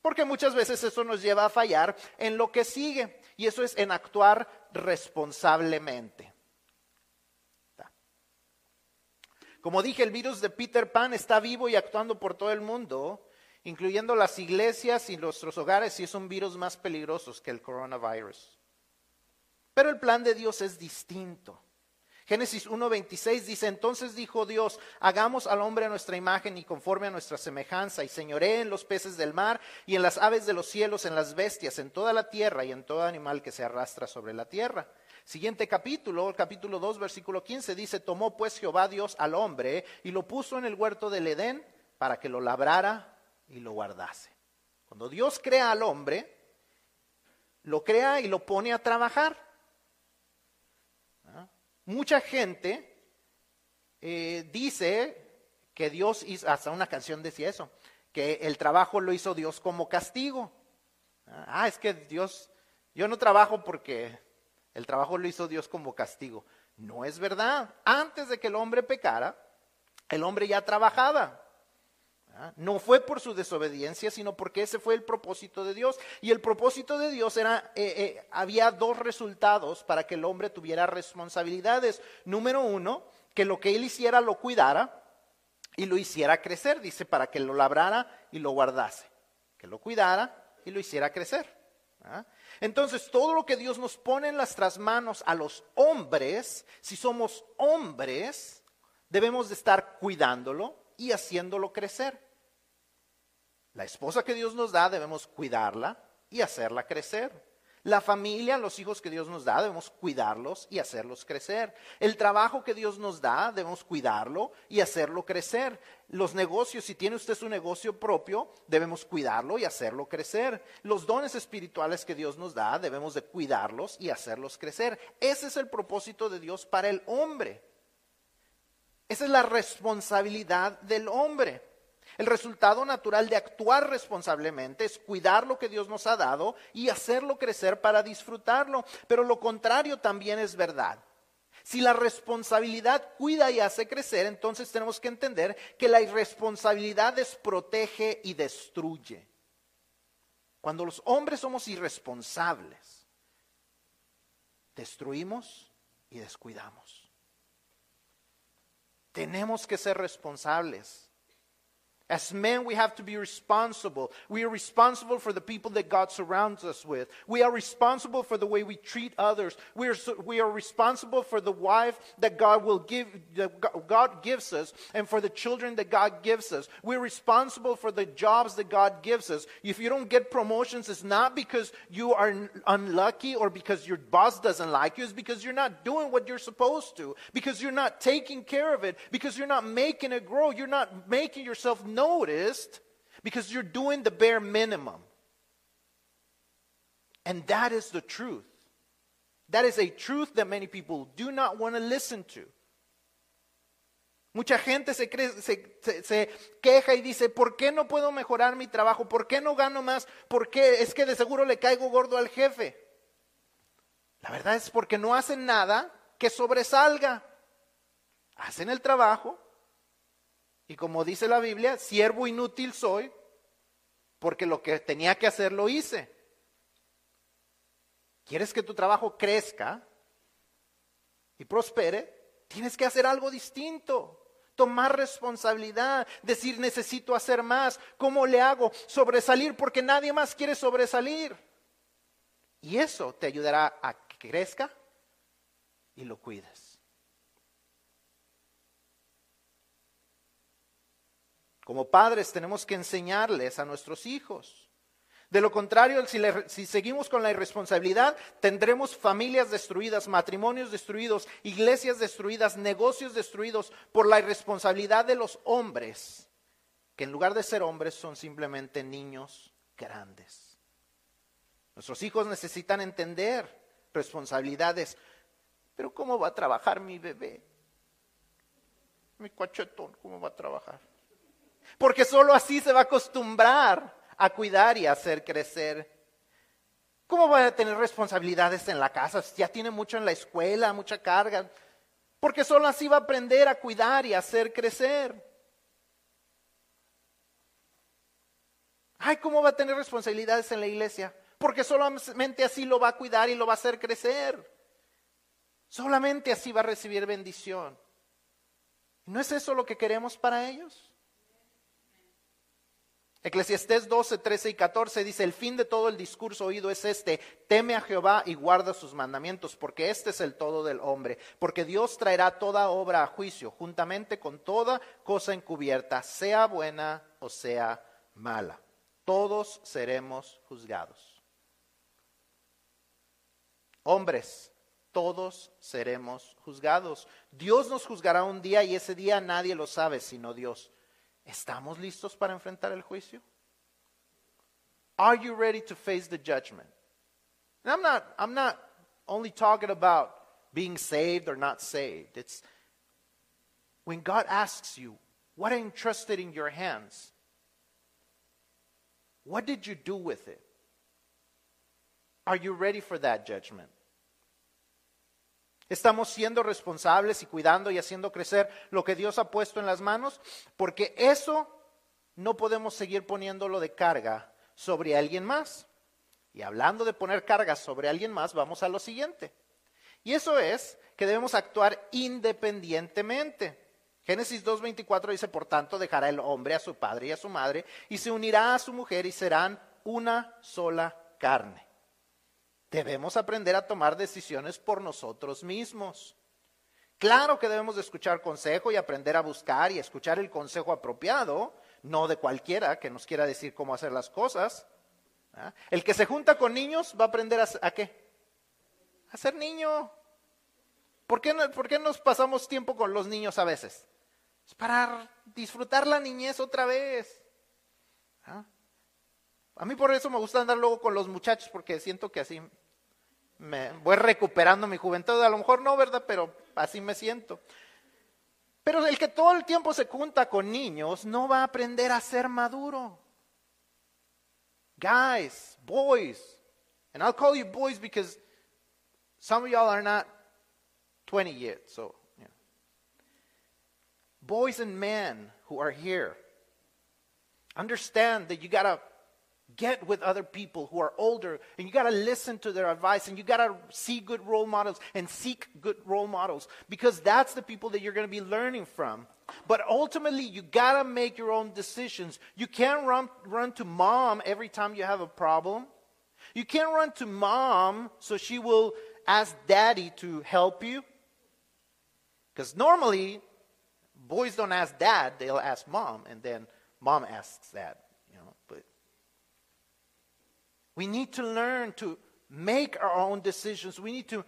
Porque muchas veces eso nos lleva a fallar en lo que sigue. Y eso es en actuar responsablemente. Como dije, el virus de Peter Pan está vivo y actuando por todo el mundo, incluyendo las iglesias y nuestros hogares, y es un virus más peligroso que el coronavirus. Pero el plan de Dios es distinto. Génesis 1.26 dice, entonces dijo Dios, hagamos al hombre a nuestra imagen y conforme a nuestra semejanza, y señoré en los peces del mar y en las aves de los cielos, en las bestias, en toda la tierra y en todo animal que se arrastra sobre la tierra. Siguiente capítulo, capítulo 2, versículo 15, dice, tomó pues Jehová Dios al hombre y lo puso en el huerto del Edén para que lo labrara y lo guardase. Cuando Dios crea al hombre, lo crea y lo pone a trabajar. Mucha gente eh, dice que Dios hizo, hasta una canción decía eso, que el trabajo lo hizo Dios como castigo. Ah, es que Dios, yo no trabajo porque el trabajo lo hizo Dios como castigo. No es verdad. Antes de que el hombre pecara, el hombre ya trabajaba. ¿Ah? No fue por su desobediencia, sino porque ese fue el propósito de Dios. Y el propósito de Dios era, eh, eh, había dos resultados para que el hombre tuviera responsabilidades. Número uno, que lo que él hiciera lo cuidara y lo hiciera crecer, dice, para que lo labrara y lo guardase. Que lo cuidara y lo hiciera crecer. ¿Ah? Entonces, todo lo que Dios nos pone en nuestras manos a los hombres, si somos hombres, debemos de estar cuidándolo y haciéndolo crecer. La esposa que Dios nos da, debemos cuidarla y hacerla crecer. La familia, los hijos que Dios nos da, debemos cuidarlos y hacerlos crecer. El trabajo que Dios nos da, debemos cuidarlo y hacerlo crecer. Los negocios, si tiene usted su negocio propio, debemos cuidarlo y hacerlo crecer. Los dones espirituales que Dios nos da, debemos de cuidarlos y hacerlos crecer. Ese es el propósito de Dios para el hombre. Esa es la responsabilidad del hombre. El resultado natural de actuar responsablemente es cuidar lo que Dios nos ha dado y hacerlo crecer para disfrutarlo. Pero lo contrario también es verdad. Si la responsabilidad cuida y hace crecer, entonces tenemos que entender que la irresponsabilidad desprotege y destruye. Cuando los hombres somos irresponsables, destruimos y descuidamos. Tenemos que ser responsables. As men, we have to be responsible. We are responsible for the people that God surrounds us with. We are responsible for the way we treat others. We are, we are responsible for the wife that God will give, that God gives us, and for the children that God gives us. We're responsible for the jobs that God gives us. If you don't get promotions, it's not because you are unlucky or because your boss doesn't like you. It's because you're not doing what you're supposed to. Because you're not taking care of it. Because you're not making it grow. You're not making yourself noticed because you're doing the bare minimum. And that is the truth. That is a truth that many people do not want to listen to. Mucha gente se, se, queja y dice, ¿por qué no puedo mejorar mi trabajo? ¿Por qué no gano más? ¿Por qué? Es que de seguro le caigo gordo al jefe. La verdad es porque no hacen nada que sobresalga. Hacen el trabajo, y como dice la Biblia, siervo inútil soy porque lo que tenía que hacer lo hice. ¿Quieres que tu trabajo crezca y prospere? Tienes que hacer algo distinto. Tomar responsabilidad, decir necesito hacer más. ¿Cómo le hago? Sobresalir porque nadie más quiere sobresalir. Y eso te ayudará a que crezca y lo cuides. Como padres tenemos que enseñarles a nuestros hijos. De lo contrario, si, seguimos con la irresponsabilidad, tendremos familias destruidas, matrimonios destruidos, iglesias destruidas, negocios destruidos por la irresponsabilidad de los hombres, que en lugar de ser hombres son simplemente niños grandes. Nuestros hijos necesitan entender responsabilidades. Pero ¿cómo va a trabajar mi bebé? Mi cachetón, ¿cómo va a trabajar? Porque solo así se va a acostumbrar a cuidar y a hacer crecer. ¿Cómo va a tener responsabilidades en la casa? Ya tiene mucho en la escuela, mucha carga. Porque solo así va a aprender a cuidar y a hacer crecer. Ay, ¿cómo va a tener responsabilidades en la iglesia? Porque solamente así lo va a cuidar y lo va a hacer crecer. Solamente así va a recibir bendición. ¿No es eso lo que queremos para ellos? Eclesiastés 12, 13 y 14 dice, el fin de todo el discurso oído es este, teme a Jehová y guarda sus mandamientos, porque este es el todo del hombre, porque Dios traerá toda obra a juicio, juntamente con toda cosa encubierta, sea buena o sea mala. Todos seremos juzgados. Hombres, todos seremos juzgados. Dios nos juzgará un día y ese día nadie lo sabe sino Dios. ¿Estamos listos para enfrentar el juicio? Are you ready to face the judgment? And I'm not, I'm not only talking about being saved or not saved. It's when God asks you, What I entrusted in your hands? What did you do with it? Are you ready for that judgment? Estamos siendo responsables y cuidando y haciendo crecer lo que Dios ha puesto en las manos, porque eso no podemos seguir poniéndolo de carga sobre alguien más. Y hablando de poner cargas sobre alguien más, vamos a lo siguiente. Y eso es que debemos actuar independientemente. Génesis 2.24 dice, por tanto, dejará el hombre a su padre y a su madre y se unirá a su mujer y serán una sola carne. Debemos aprender a tomar decisiones por nosotros mismos. Claro que debemos de escuchar consejo y aprender a buscar y escuchar el consejo apropiado, no de cualquiera que nos quiera decir cómo hacer las cosas. ¿ah? El que se junta con niños va a aprender a, qué? A ser niño. ¿Por qué, ¿Por qué nos pasamos tiempo con los niños a veces? Es para disfrutar la niñez otra vez. ¿ah? A mí por eso me gusta andar luego con los muchachos porque siento que así me voy recuperando mi juventud. A lo mejor no, ¿verdad? Pero así me siento. Pero el que todo el tiempo se junta con niños no va a aprender a ser maduro. Guys, boys, and I'll call you boys because some of y'all are not 20 yet, so boys and men who are here, understand that you got to get with other people who are older and you got to listen to their advice and you got to see good role models and seek good role models because that's the people that you're going to be learning from. But ultimately, you got to make your own decisions. You can't run, run to mom every time you have a problem. You can't run to mom so she will ask daddy to help you. Because normally, boys don't ask dad, they'll ask mom, and then mom asks dad. We need to learn to make our own decisions. We need to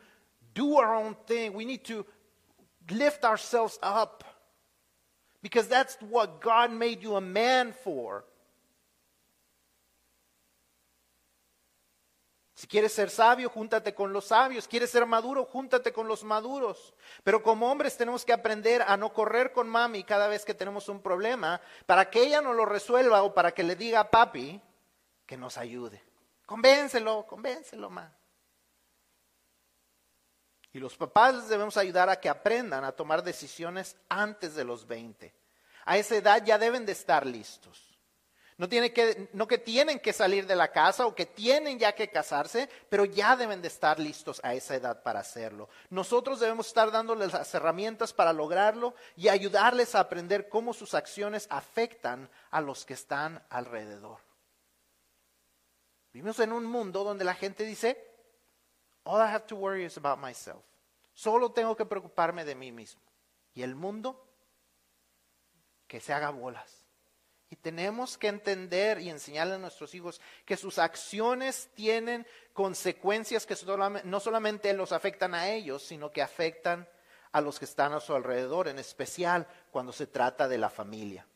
do our own thing. We need to lift ourselves up. Because that's what God made you a man for. Si quieres ser sabio, júntate con los sabios. Quieres ser maduro, júntate con los maduros. Pero como hombres tenemos que aprender a no correr con mami cada vez que tenemos un problema para que ella no lo resuelva o para que le diga a papi que nos ayude. Convéncelo, convéncelo, ma. Y los papás debemos ayudar a que aprendan a tomar decisiones antes de los 20. A esa edad ya deben de estar listos. No, que, no que tienen que salir de la casa o que tienen ya que casarse, pero ya deben de estar listos a esa edad para hacerlo. Nosotros debemos estar dándoles las herramientas para lograrlo y ayudarles a aprender cómo sus acciones afectan a los que están alrededor. Vivimos en un mundo donde la gente dice, all I have to worry is about myself. Solo tengo que preocuparme de mí mismo. Y el mundo, que se haga bolas. Y tenemos que entender y enseñarle a nuestros hijos que sus acciones tienen consecuencias que no solamente los afectan a ellos, sino que afectan a los que están a su alrededor, en especial cuando se trata de la familia.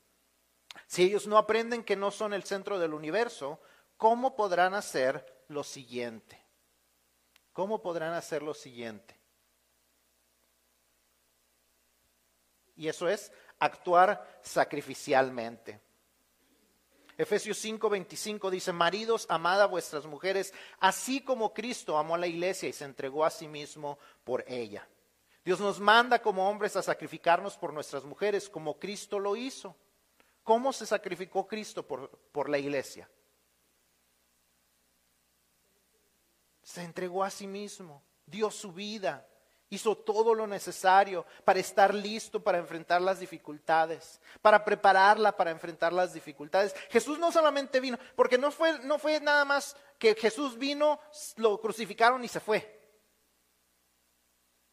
Si ellos no aprenden que no son el centro del universo, ¿cómo podrán hacer lo siguiente? ¿Cómo podrán hacer lo siguiente? Y eso es actuar sacrificialmente. Efesios 5:25 dice, maridos, amad a vuestras mujeres, así como Cristo amó a la iglesia y se entregó a sí mismo por ella. Dios nos manda como hombres a sacrificarnos por nuestras mujeres, como Cristo lo hizo. ¿Cómo se sacrificó Cristo por, por la iglesia? Se entregó a sí mismo, dio su vida, Hizo todo lo necesario para estar listo para enfrentar las dificultades, para prepararla para enfrentar las dificultades. Jesús no solamente vino, porque no fue, no fue nada más que Jesús vino, lo crucificaron y se fue.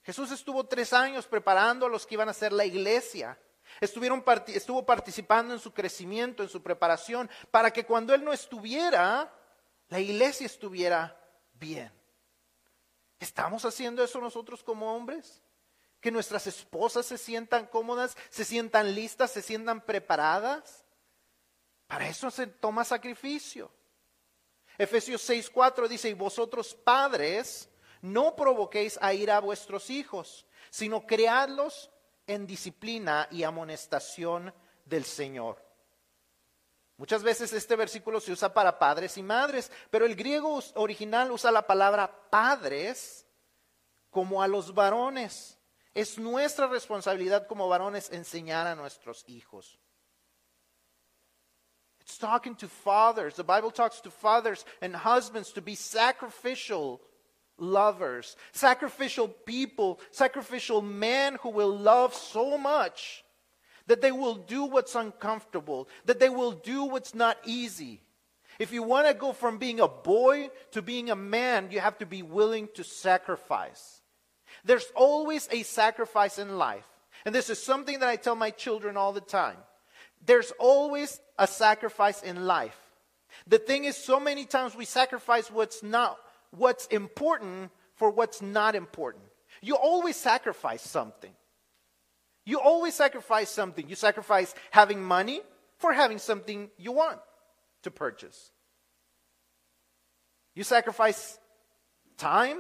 Jesús estuvo tres años preparando a los que iban a ser la iglesia. Estuvieron, estuvo participando en su crecimiento, en su preparación, para que cuando Él no estuviera, la iglesia estuviera bien. ¿Estamos haciendo eso nosotros como hombres? Que nuestras esposas se sientan cómodas, se sientan listas, se sientan preparadas. Para eso se toma sacrificio. Efesios 6:4 dice, y vosotros padres, no provoquéis a ir a vuestros hijos, sino creadlos en disciplina y amonestación del Señor. Muchas veces este versículo se usa para padres y madres, pero el griego original usa la palabra padres como a los varones. Es nuestra responsabilidad como varones enseñar a nuestros hijos. It's talking to fathers. The Bible talks to fathers and husbands to be sacrificial lovers, sacrificial people, sacrificial men who will love so much that they will do what's uncomfortable, that they will do what's not easy. If you want to go from being a boy to being a man, you have to be willing to sacrifice. There's always a sacrifice in life. And this is something that I tell my children all the time. There's always a sacrifice in life. The thing is, so many times we sacrifice what's not what's important for what's not important. You always sacrifice something. You always sacrifice something. You sacrifice having money for having something you want to purchase. You sacrifice time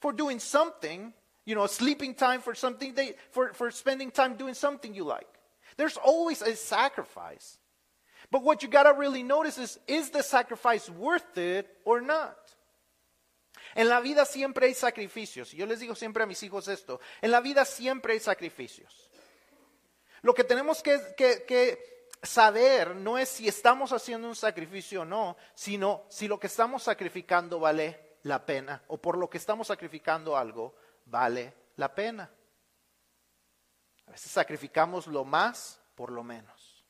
for doing something, you know, sleeping time for something they, for, for spending time doing something you like. There's always a sacrifice. But what you got to really notice is is the sacrifice worth it or not? En la vida siempre hay sacrificios. Yo les digo siempre a mis hijos esto. En la vida siempre hay sacrificios. Lo que tenemos que, saber no es si estamos haciendo un sacrificio o no, sino si lo que estamos sacrificando vale la pena o por lo que estamos sacrificando algo vale la pena. A veces sacrificamos lo más por lo menos.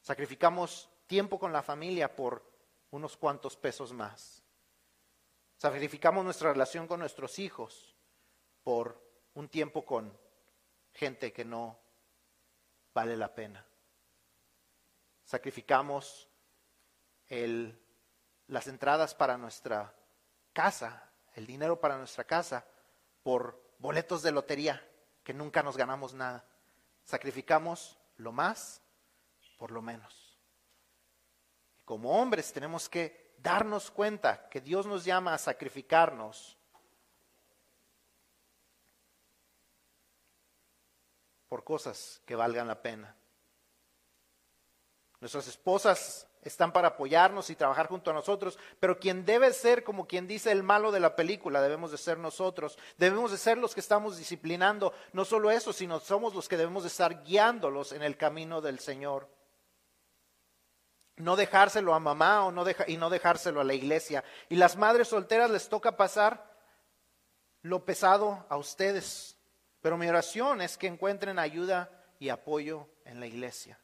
Sacrificamos tiempo con la familia por unos cuantos pesos más. Sacrificamos nuestra relación con nuestros hijos por un tiempo con gente que no vale la pena. Sacrificamos las entradas para nuestra casa, el dinero para nuestra casa, por boletos de lotería, que nunca nos ganamos nada. Sacrificamos lo más por lo menos. Como hombres tenemos que darnos cuenta que Dios nos llama a sacrificarnos por cosas que valgan la pena. Nuestras esposas están para apoyarnos y trabajar junto a nosotros, pero quien debe ser, como quien dice el malo de la película, debemos de ser nosotros. Debemos de ser los que estamos disciplinando, no solo eso, sino somos los que debemos de estar guiándolos en el camino del Señor no dejárselo a mamá o no y no dejárselo a la iglesia. Y las madres solteras les toca pasar lo pesado a ustedes. Pero mi oración es que encuentren ayuda y apoyo en la iglesia.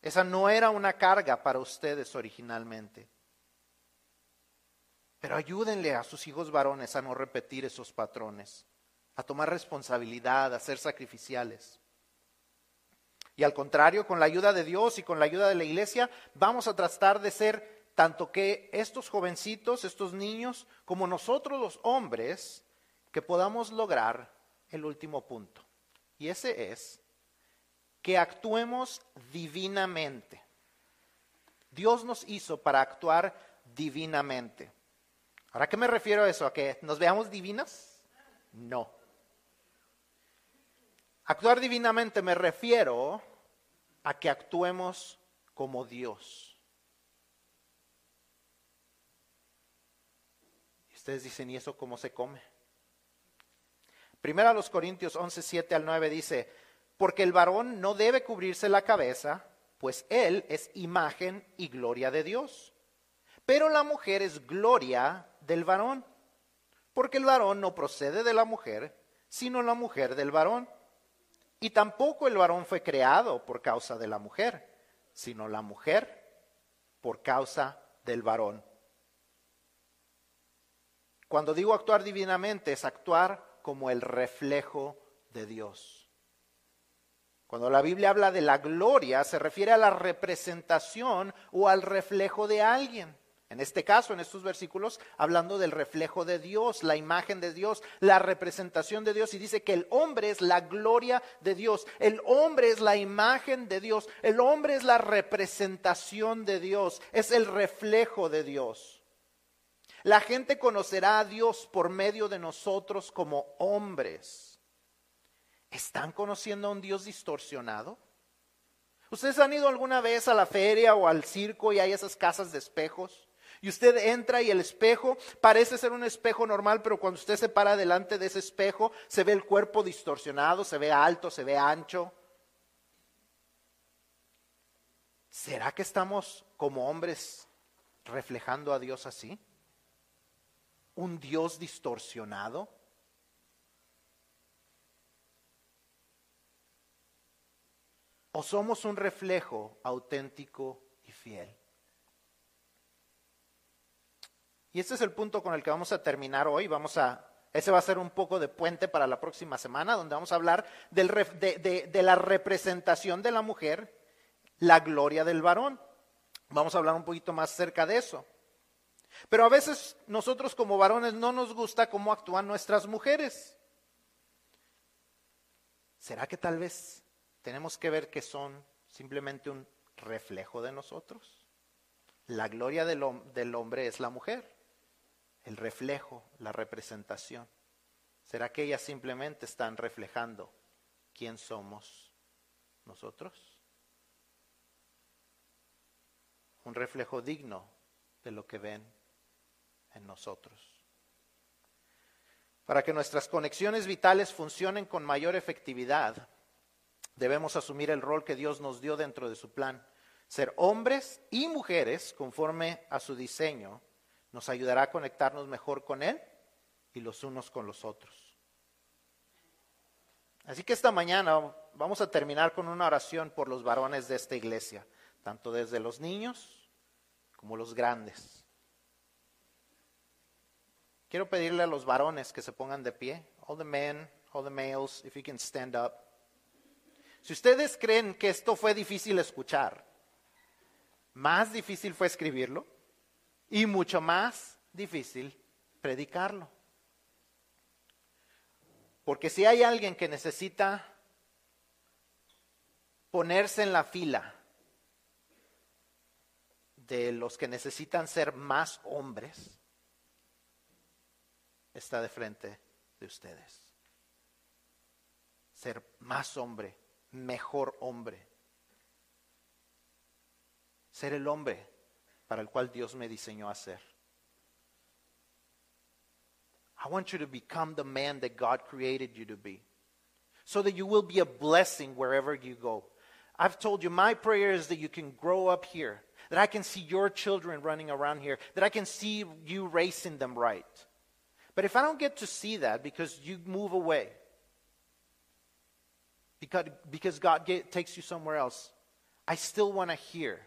Esa no era una carga para ustedes originalmente. Pero ayúdenle a sus hijos varones a no repetir esos patrones, a tomar responsabilidad, a ser sacrificiales. Y al contrario, con la ayuda de Dios y con la ayuda de la iglesia, vamos a tratar de ser tanto que estos jovencitos, estos niños, como nosotros los hombres, que podamos lograr el último punto. Y ese es que actuemos divinamente. Dios nos hizo para actuar divinamente. ¿Ahora qué me refiero a eso? ¿A que nos veamos divinas? No. Actuar divinamente me refiero a que actuemos como Dios. Ustedes dicen, ¿y eso cómo se come? Primero a los Corintios 11, 7 al 9 dice, porque el varón no debe cubrirse la cabeza, pues él es imagen y gloria de Dios. Pero la mujer es gloria del varón, porque el varón no procede de la mujer, sino la mujer del varón. Y tampoco el varón fue creado por causa de la mujer, sino la mujer por causa del varón. Cuando digo actuar divinamente es actuar como el reflejo de Dios. Cuando la Biblia habla de la gloria, se refiere a la representación o al reflejo de alguien. En este caso, en estos versículos, hablando del reflejo de Dios, la imagen de Dios, la representación de Dios, y dice que el hombre es la gloria de Dios, el hombre es la imagen de Dios, el hombre es la representación de Dios, es el reflejo de Dios. La gente conocerá a Dios por medio de nosotros como hombres. ¿Están conociendo a un Dios distorsionado? ¿Ustedes han ido alguna vez a la feria o al circo y hay esas casas de espejos? Y usted entra y el espejo parece ser un espejo normal, pero cuando usted se para delante de ese espejo, se ve el cuerpo distorsionado, se ve alto, se ve ancho. ¿Será que estamos como hombres reflejando a Dios así? ¿Un Dios distorsionado? ¿O somos un reflejo auténtico y fiel? Y este es el punto con el que vamos a terminar hoy. Vamos a, ese va a ser un poco de puente para la próxima semana, donde vamos a hablar de, de la representación de la mujer, la gloria del varón. Vamos a hablar un poquito más acerca de eso. Pero a veces nosotros como varones no nos gusta cómo actúan nuestras mujeres. ¿Será que tal vez tenemos que ver que son simplemente un reflejo de nosotros? La gloria del, del hombre es la mujer el reflejo, la representación? ¿Será que ellas simplemente están reflejando quién somos nosotros? Un reflejo digno de lo que ven en nosotros. Para que nuestras conexiones vitales funcionen con mayor efectividad, debemos asumir el rol que Dios nos dio dentro de su plan, ser hombres y mujeres conforme a su diseño nos ayudará a conectarnos mejor con Él y los unos con los otros. Así que esta mañana vamos a terminar con una oración por los varones de esta iglesia, tanto desde los niños como los grandes. Quiero pedirle a los varones que se pongan de pie. All the men, all the males, if you can stand up. Si ustedes creen que esto fue difícil escuchar, más difícil fue escribirlo y mucho más difícil predicarlo. Porque si hay alguien que necesita ponerse en la fila de los que necesitan ser más hombres, está de frente de ustedes. Ser más hombre, mejor hombre. Ser el hombre para el cual Dios me diseñó a ser. I want you to become the man that God created you to be so that you will be a blessing wherever you go. I've told you, my prayer is that you can grow up here, that I can see your children running around here, that I can see you racing them right. But if I don't get to see that because you move away, because, because God get, takes you somewhere else, I still want to hear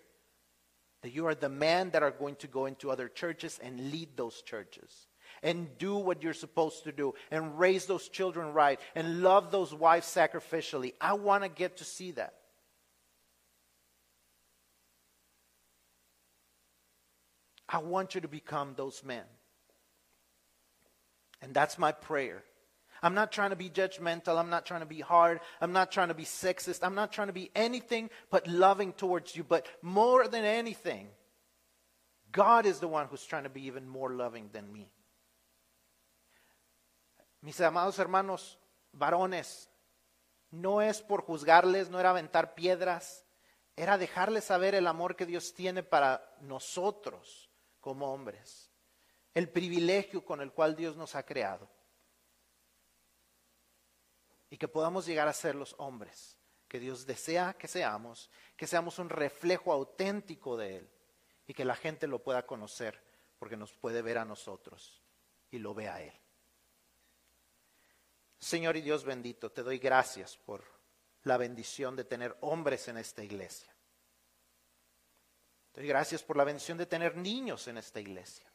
that you are the man that are going to go into other churches and lead those churches and do what you're supposed to do and raise those children right and love those wives sacrificially. I want to get to see that. I want you to become those men. And that's my prayer. I'm not trying to be judgmental. I'm not trying to be hard. I'm not trying to be sexist. I'm not trying to be anything but loving towards you. But more than anything, God is the one who's trying to be even more loving than me. Mis amados hermanos, varones, no es por juzgarles, no era aventar piedras, era dejarles saber el amor que Dios tiene para nosotros como hombres, el privilegio con el cual Dios nos ha creado y que podamos llegar a ser los hombres que Dios desea que seamos, que seamos un reflejo auténtico de Él y que la gente lo pueda conocer porque nos puede ver a nosotros y lo ve a Él. Señor y Dios bendito, te doy gracias por la bendición de tener hombres en esta iglesia. Te doy gracias por la bendición de tener niños en esta iglesia.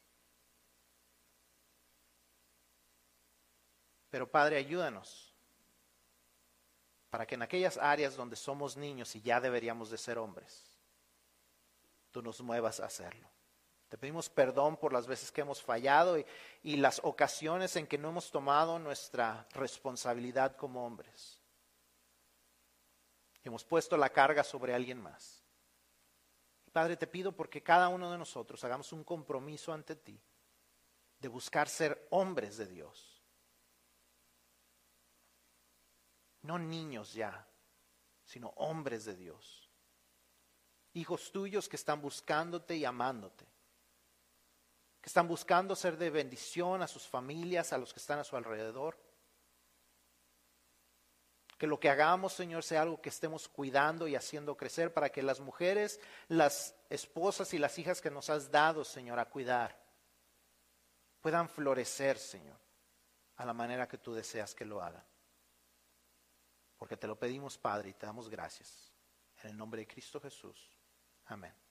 Pero Padre, ayúdanos para que en aquellas áreas donde somos niños y ya deberíamos de ser hombres, tú nos muevas a hacerlo. Te pedimos perdón por las veces que hemos fallado y, las ocasiones en que no hemos tomado nuestra responsabilidad como hombres. Hemos puesto la carga sobre alguien más. Padre, te pido porque cada uno de nosotros hagamos un compromiso ante ti de buscar ser hombres de Dios no niños ya, sino hombres de Dios. Hijos tuyos que están buscándote y amándote, que están buscando ser de bendición a sus familias, a los que están a su alrededor. Que lo que hagamos, Señor, sea algo que estemos cuidando y haciendo crecer para que las mujeres, las esposas y las hijas que nos has dado, Señor, a cuidar, puedan florecer, Señor, a la manera que tú deseas que lo hagan porque te lo pedimos, Padre, y te damos gracias. En el nombre de Cristo Jesús. Amén.